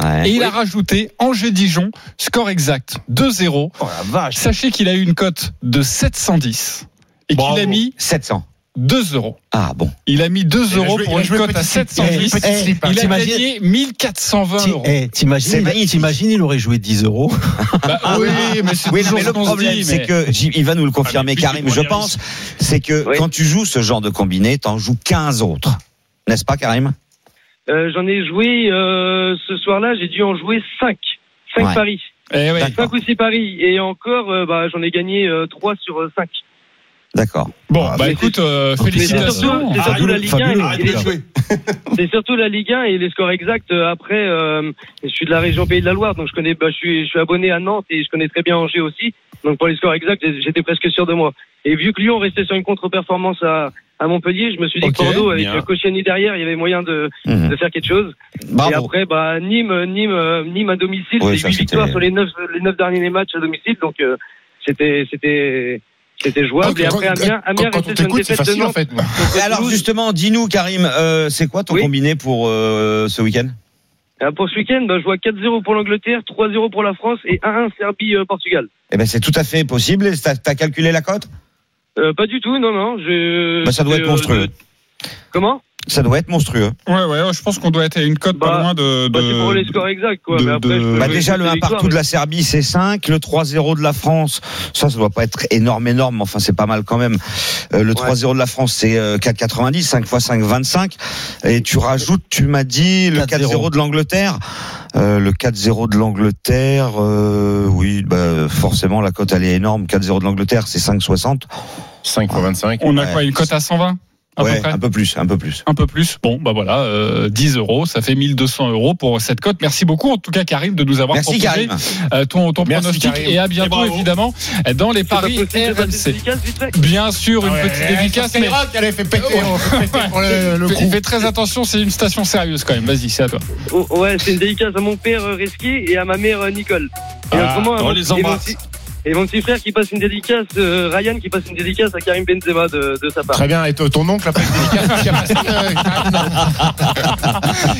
Ouais. Et il a rajouté Angers-Dijon, score exact 2-0. Oh la vache. Sachez qu'il a eu une cote de 710 et qu'il a mis 700. 2 euros. Ah bon. Il a mis 2 Il a euros pour une cote à petit slip. 710. Petit slip, hein. Il a T'imagines- gagné 1420 Ti- euros. eh, T'imagines, il aurait joué 10 euros. Bah, oui, mais c'est Oui, mais ce le problème, c'est mais- que, il va nous le confirmer, Ah, Karim, je pense, c'est que Oui. quand tu joues ce genre de combiné, t'en joues 15 autres. N'est-ce pas, Karim? Euh, J'en ai joué euh, ce soir-là, j'ai dû en jouer 5. 5 Ouais. paris. Eh oui. D'accord. 5 ou 6 paris. Et encore, euh, bah, j'en ai gagné euh, 3 sur 5. D'accord. Bon, Ah, bah écoute, euh, félicitations. surtout, c'est Ah, surtout la Ligue 1 fabuleux, et les- fabuleux. c'est surtout la Ligue 1 et les scores exacts. Euh, Après, euh, je suis de la région Pays de la Loire, donc je connais, bah, je suis, je suis abonné à Nantes et je connais très bien Angers aussi. Donc pour les scores exacts, j'étais presque sûr de moi. Et vu que Lyon restait sur une contre-performance à, à Montpellier, je me suis dit Ok, que Bordeaux, avec bien. Koscielny derrière, il y avait moyen de, Mhm. de faire quelque chose. Et après, bah, Nîmes, Nîmes, Nîmes à domicile, Oui, c'est ça, 8 c'était- victoires sur les 9, les 9 derniers matchs à domicile, donc euh, c'était, c'était, c'était jouable. Donc, et après, Amiens, Amiens restait sur une défaite de facile en Nantes. fait. Et alors justement, dis-nous, Karim, euh, c'est quoi ton Oui. combiné pour euh, ce week-end? Euh, Pour ce week-end, bah, je vois 4-0 pour l'Angleterre, 3-0 pour la France et 1-1 Serbie-Portugal. Eh ben, c'est tout à fait possible. T'as calculé la cote? Euh, pas du tout, non, non. Je, Bah, ça doit être euh, monstrueux. Comment? Ça doit être monstrueux. Ouais, ouais, je pense qu'on doit être à une cote pas Bah, loin de. Bah, de- c'est pour les scores exacts, quoi. de- mais après, de- je peux Bah déjà le les 1 victoires, partout mais- de la Serbie c'est 5, le 3-0 de la France, ça ça doit pas être énorme énorme, mais enfin c'est pas mal quand même. Euh, le 3-0 de la France c'est euh, 4,90, 5 x 5 25 et tu rajoutes, tu m'as dit le 4-0 de l'Angleterre. Euh, le 4-0 de l'Angleterre, euh, oui, bah, forcément la cote elle est énorme. 4-0 de l'Angleterre, c'est 5,60. 5 x 25. On a Ouais. quoi Une cote à 120 à peu Ouais, près un peu plus, un peu plus. Un peu plus. Bon, bah voilà, euh, 10 euros, ça fait 1200 euros pour cette cote. Merci beaucoup, en tout cas, Karim, de nous avoir Merci proposé Karim. euh, ton, ton Merci, pronostic. Karim. Et à bientôt, évidemment, dans les paris RMC. Bien sûr, une Ouais, petite ouais, dédicace, c'est mais Skyrock, elle fait péter, on fait péter pour le, le fais, très attention, c'est une station sérieuse quand même. Vas-y, c'est à toi. Oh, Ouais, c'est une dédicace à mon père euh, Reski et à ma mère euh, Nicole. Et Ah, autrement, on les embrasse. Et mon petit frère qui passe une dédicace, euh, Ryan qui passe une dédicace à Karim Benzema de, de sa part. Très bien, et ton ton oncle a pas de dédicace qui a passé, euh, Karim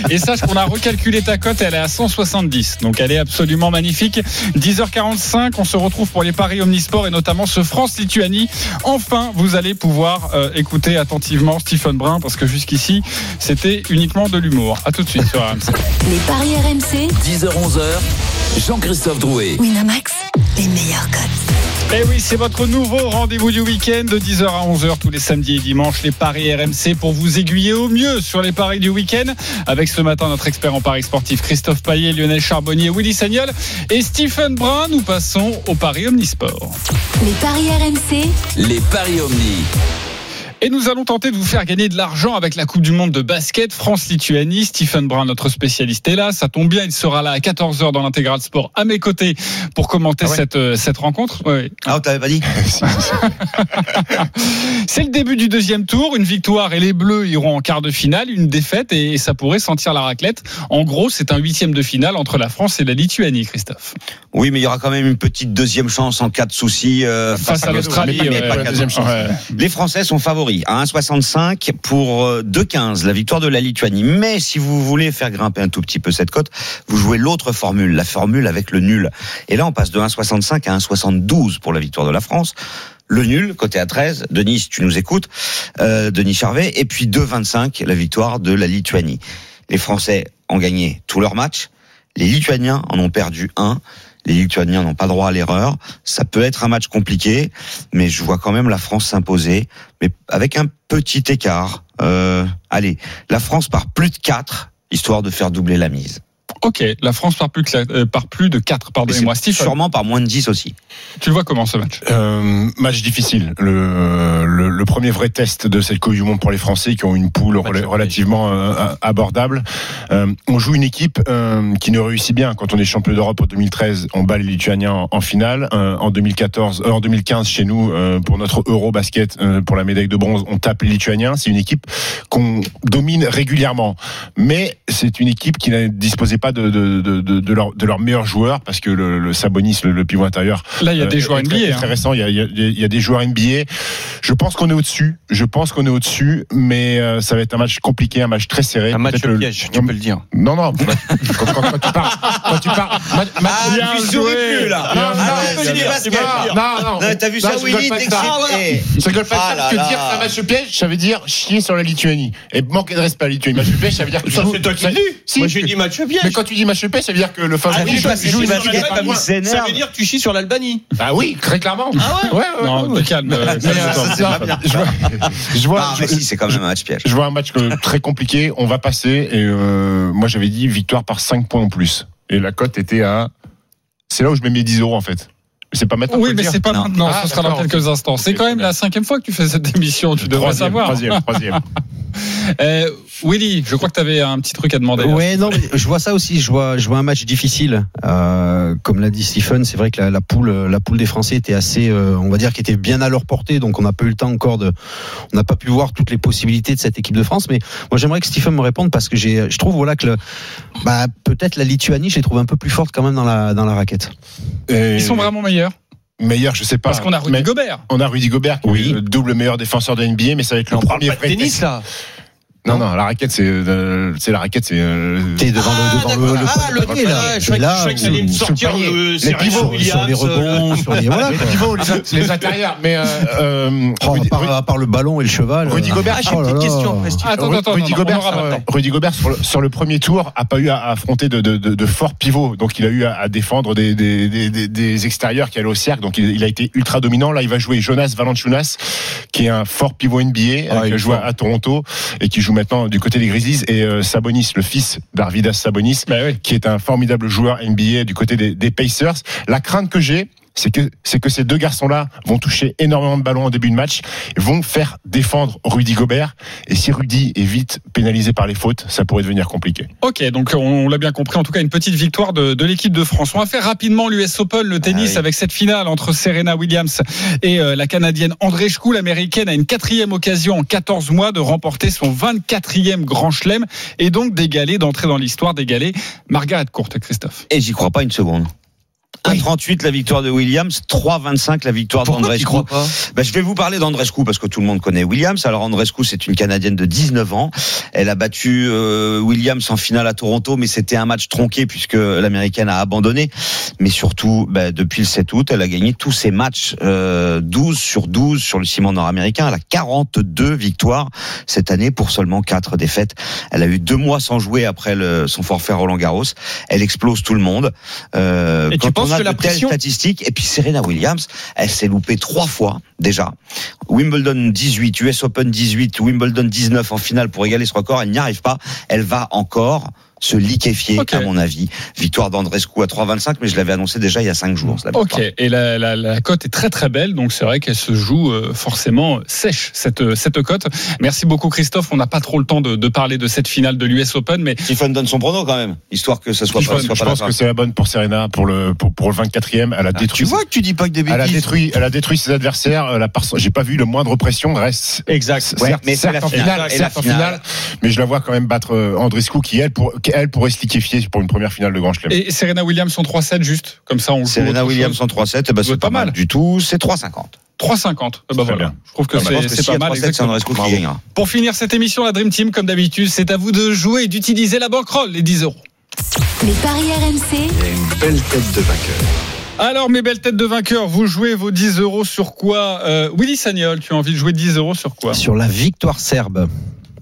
Et sache qu'on a recalculé ta cote, elle est à 170. Donc elle est absolument magnifique. 10h45, on se retrouve pour les paris Omnisport et notamment ce France-Lituanie. Enfin, vous allez pouvoir euh, écouter attentivement Stephen Brun parce que jusqu'ici, c'était uniquement de l'humour. À tout de suite sur RMC. Les paris RMC, 10h-11h, Jean-Christophe Drouet. Winamax, les meilleurs. Eh oui, c'est votre nouveau rendez-vous du week-end de 10h à 11h tous les samedis et dimanches, les paris RMC pour vous aiguiller au mieux sur les paris du week-end. Avec ce matin notre expert en paris sportif Christophe Paillet, Lionel Charbonnier, Willy Sagnol et Stephen Brun. Nous passons au paris Omnisport. Les paris RMC, Les paris Omni. Et nous allons tenter de vous faire gagner de l'argent avec la Coupe du Monde de basket France-Lituanie. Stephen Brun, notre spécialiste, est là. Ça tombe bien, il sera là à 14h dans l'intégral sport à mes côtés pour commenter Ah ouais cette, euh, cette rencontre. Ouais. Ah, on t'avait pas dit C'est le début du deuxième tour. Une victoire et les Bleus iront en quart de finale. Une défaite et ça pourrait sentir la raclette. En gros, c'est un huitième de finale entre la France et la Lituanie, Christophe. Oui, mais il y aura quand même une petite deuxième chance en cas de souci euh, Face à l'Australie. Ouais. Les Français sont favoris à 1,65 pour euh, 2,15 la victoire de la Lituanie. Mais si vous voulez faire grimper un tout petit peu cette cote, vous jouez l'autre formule, la formule avec le nul. Et là, on passe de 1,65 à 1,72 pour la victoire de la France. Le nul, côté à 13. Denis, tu nous écoutes, euh, Denis Charvet. Et puis 2,25 la victoire de la Lituanie. Les Français ont gagné tous leurs matchs. Les Lituaniens en ont perdu un. Les Lituaniens n'ont pas droit à l'erreur. Ça peut être un match compliqué, mais je vois quand même la France s'imposer, mais avec un petit écart. Euh, allez, la France par plus de 4, histoire de faire doubler la mise. Ok, la France par plus, que euh, par plus de 4, Mais pardonnez-moi. sûrement par moins de 10 aussi. tu le vois comment ce match? Euh, match difficile. Le, le, le premier vrai test de cette Coupe du Monde pour les Français qui ont une poule Match relativement euh, abordable. Euh, on joue une équipe euh, qui ne réussit bien. Quand on est champion d'Europe en 2013, on bat les Lituaniens en, en finale. Euh, en 2014, euh, en 2015 chez nous euh, pour notre Euro basket euh, pour la médaille de bronze, on tape les Lituaniens. C'est une équipe qu'on domine régulièrement, mais c'est une équipe qui ne disposait pas de de, de, de, de leur de leurs meilleurs joueurs parce que le, le Sabonis, le, le pivot intérieur, Là, il y a euh, des joueurs très- NBA. est hein. Très récent, il y, a, il y a- il y a des joueurs NBA. Je pense qu'on est au-dessus. Je pense qu'on est au-dessus, mais euh, ça va être un match compliqué, un match très serré. Un match le- piège, tu peux le dire. Non, non. quand, quand- quand tu parles, quand tu parles, match, match- Ah, Bien tu joué. souris plus, là. Non, Ah, non, non, non, T'as vu ça, Willy pas. Je rigole pas que dire c'est un match piège, ça veut dire chier sur la Lituanie. Et manquer de respect à la Lituanie. Match piège, ça veut dire que Ça, tu c'est toi qui dis. Moi, j'ai dit match piège. Quand tu dis match piège, ça veut dire que le favori Ah oui, joue. Ça veut dire que tu chies sur l'Albanie. Ah oui, très clairement. Ah ouais, ouais, Non, ouais, ouais. te calme. euh, euh. Je vois, Ah, si, c'est quand même un match piège. je vois un match euh, très compliqué. On va passer. Et moi, j'avais dit victoire par 5 points en plus. Et la cote était à. C'est là où je mets mes 10 euros en fait. C'est pas maintenant. Oui, mais c'est pas Non. maintenant, Ah, ce sera dans quelques instants. C'est quand même la cinquième fois que tu fais cette émission, tu devrais savoir. Troisième, troisième. Euh, Willy, je crois que tu avais un petit truc à demander. là. Ouais, non, mais je vois ça aussi. Je vois, je vois un match difficile. Euh, comme l'a dit Stephen, c'est vrai que la, la poule, la poule des Français était assez, euh, on va dire, qui était bien à leur portée. Donc, on n'a pas eu le temps encore de, on n'a pas pu voir toutes les possibilités de cette équipe de France. Mais moi, j'aimerais que Stephen me réponde parce que j'ai, je trouve, voilà, que le, bah, peut-être la Lituanie, je les trouve un peu plus forte quand même dans la, dans la raquette. Et Ils sont vraiment meilleurs meilleurs, je sais pas. parce qu'on a Rudy Mais Gobert. On a Rudy Gobert, qui Oui. est le double meilleur défenseur de NBA, mais ça va être le On parle premier pas de vrai tennis là. Non, non, la raquette, c'est euh, c'est la raquette, c'est. euh, T'es devant le, devant le, le, Ah, le panier, là. je croyais- que ça allait me sortir le Williams, sur les rebonds, sur les voilà. les pivots, les, les intérieurs. Mais euh, euh, Oh, Rudy, à, part, à part le ballon et le cheval. Rudy euh, Gobert, Ah, j'ai oh une petite question. Attends, attends, Rudy attends, Gobert. Rudy Gobert sur, le, sur le premier tour a pas eu à affronter de, de, de, de forts pivots, donc il a eu à, à défendre des, des, des, des- des extérieurs qui allaient au cercle, donc il, il a été ultra dominant. Là, il va jouer Jonas Valanciunas, qui est un fort pivot NBA, Ah, euh, qui a est joué fort. à Toronto et qui joue maintenant du côté des Grizzlies, et euh, Sabonis, le fils d'Arvidas Sabonis, Bah oui. qui est un formidable joueur NBA du côté des, des Pacers. La crainte que j'ai, c'est que, c'est que ces deux garçons-là vont toucher énormément de ballons en début de match, vont faire défendre Rudy Gobert. Et si Rudy est vite pénalisé par les fautes, ça pourrait devenir compliqué. Ok, donc on l'a bien compris. En tout cas, une petite victoire de, de l'équipe de France. On va faire rapidement l'US Open, le tennis, Ah oui. avec cette finale entre Serena Williams et euh, la Canadienne Andreescu. L'Américaine a une quatrième occasion en 14 mois de remporter son 24e Grand Chelem et donc d'égaler, d'entrer dans l'histoire, d'égaler Margaret Court, Christophe. Et j'y crois pas une seconde. 1,38 la victoire de Williams, 3,25 la victoire tu d'Andrescu. Ben, je vais vous parler d'Andrescu parce que tout le monde connaît Williams. Alors Andrescu, c'est une Canadienne de 19 ans. Elle a battu euh, Williams en finale à Toronto, mais c'était un match tronqué puisque l'Américaine a abandonné. Mais surtout, ben, depuis le 7 août, elle a gagné tous ses matchs, euh, 12 sur 12 sur le ciment nord-américain. Elle a 42 victoires cette année pour seulement 4 défaites. Elle a eu deux mois sans jouer après le, son forfait Roland Garros. Elle explose tout le monde. Euh, Et tu quand penses on a que la pression- statistiques, et puis Serena Williams, elle s'est loupée trois fois déjà. Wimbledon 18, US Open 18, Wimbledon 19 en finale pour égaler ce record. Elle n'y arrive pas. Elle va encore se liquéfier, à mon avis. Victoire d'Andrescu à 3,25, mais je l'avais annoncé déjà il y a cinq jours. la Ok, et la, la, la cote est très très belle, donc c'est vrai qu'elle se joue euh, forcément sèche cette cette cote. Merci beaucoup Christophe. On n'a pas trop le temps de, de parler de cette finale de l'US Open, mais Tiffon donne son prono quand même, histoire que ça soit Tiffon, pas, soit Je pas pense que c'est la bonne pour Serena pour le pour, pour le 24e. Elle a Ah, détruit. Tu vois que tu dis pas que des elle a détruit, elle a détruit ses adversaires. Euh, j'ai pas vu le moindre pression. Reste Exact. Ouais, certes, mais c'est certes la en finale. finale, Et certes la en finale. finale, mais je la vois quand même battre euh, Andreescu qui elle, pour, elle pourrait se liquéfier pour une première finale de Grand Chelem. et Serena Williams en 3-7 juste, comme ça on joue Serena Williams chose. en 3-7, eh ben, doit c'est pas pas mal mal. du tout. C'est 3,50. 3,50. Eh ben Très voilà. bien. Je trouve que c'est pas mal. 3-7, c'est exactement. Andrescu qui Bravo. gagnera. Pour finir cette émission, la Dream Team, comme d'habitude, c'est à vous de jouer et d'utiliser la banquerolle, les 10 euros. Les paris RMC, Alors, mes belles têtes de vainqueurs, vous jouez vos 10 euros sur quoi euh, Willy Sagnol, tu as envie de jouer 10 euros sur quoi? Sur la victoire serbe.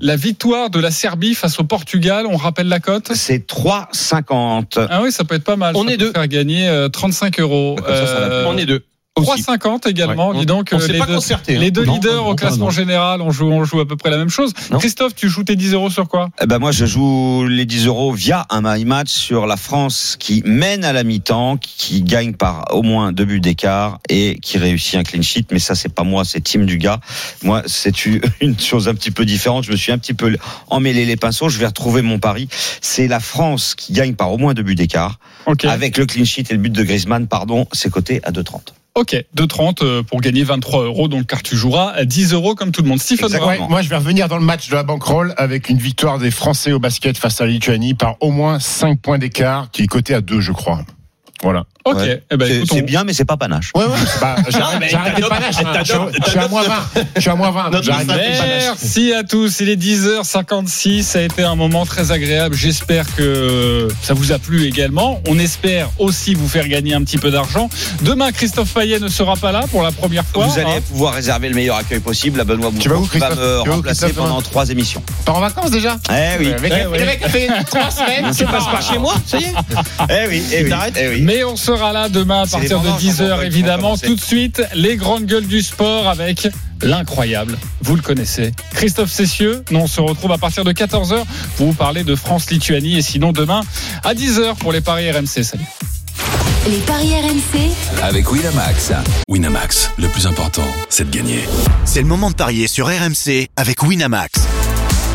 La victoire de la Serbie face au Portugal, on rappelle la cote C'est 3,50. Ah oui, ça peut être pas mal. On ça est peut deux. faire gagner euh, 35 euros. Comme ça, ça va Euh, On est deux. Aussi. 3,50 également. Ouais. Dis donc, On euh, les pas deux, concerté. hein. les deux Non, leaders non, au classement non. général, on joue, on joue à peu près la même chose. Non. Christophe, tu joues tes 10 euros sur quoi? Eh ben moi, je joue les 10 euros via un my match sur la France qui mène à la mi-temps, qui gagne par au moins deux buts d'écart et qui réussit un clean sheet. Mais ça, c'est pas moi, c'est Team du gars. Moi, c'est une chose un petit peu différente. Je me suis un petit peu emmêlé les pinceaux. Je vais retrouver mon pari. C'est la France qui gagne par au moins deux buts d'écart. Ok. Avec le clean sheet et le but de Griezmann, pardon, c'est coté à 2,30. Ok, 2,30 euh, pour gagner 23 euros, donc car tu joueras à 10 euros comme tout le monde. Brun. Ouais, moi, je vais revenir dans le match de la bankroll avec une victoire des Français au basket face à la Lituanie par au moins 5 points d'écart, qui est coté à 2, je crois. Voilà. Ok, Ouais. eh ben, C'est on- bien, mais c'est pas panache. Ouais, ouais, mais j'ai arrêté le panache. hein. Je suis- t'adoptes- Je suis à moins 20. Je suis à moins 20. donc j'ai arrêté le panache. Merci à tous. Il est 10h56. Ça a été un moment très agréable. J'espère que ça vous a plu également. On espère aussi vous faire gagner un petit peu d'argent. Demain, Christophe Payet ne sera pas là pour la première fois. Vous allez hein. pouvoir réserver le meilleur accueil possible. La Benoît Tu vas où, Boutron va Christophe me remplacer Christophe, pendant trois émissions. T'es en vacances déjà Eh oui. Le mec, a fait 3 semaines. Tu passes par chez moi, ça y est. Eh oui, eh eh oui. Mais on sera là demain à partir de vendanges, on 10h va évidemment. Tout de suite, les grandes gueules du sport avec l'incroyable. Vous le connaissez. Christophe Cessieux. Nous, on se retrouve à partir de 14h pour vous parler de France-Lituanie et sinon demain à 10h pour les paris RMC. Salut. les paris RMC, Avec Winamax. Winamax, le plus important, c'est de gagner. C'est le moment de parier sur RMC avec Winamax.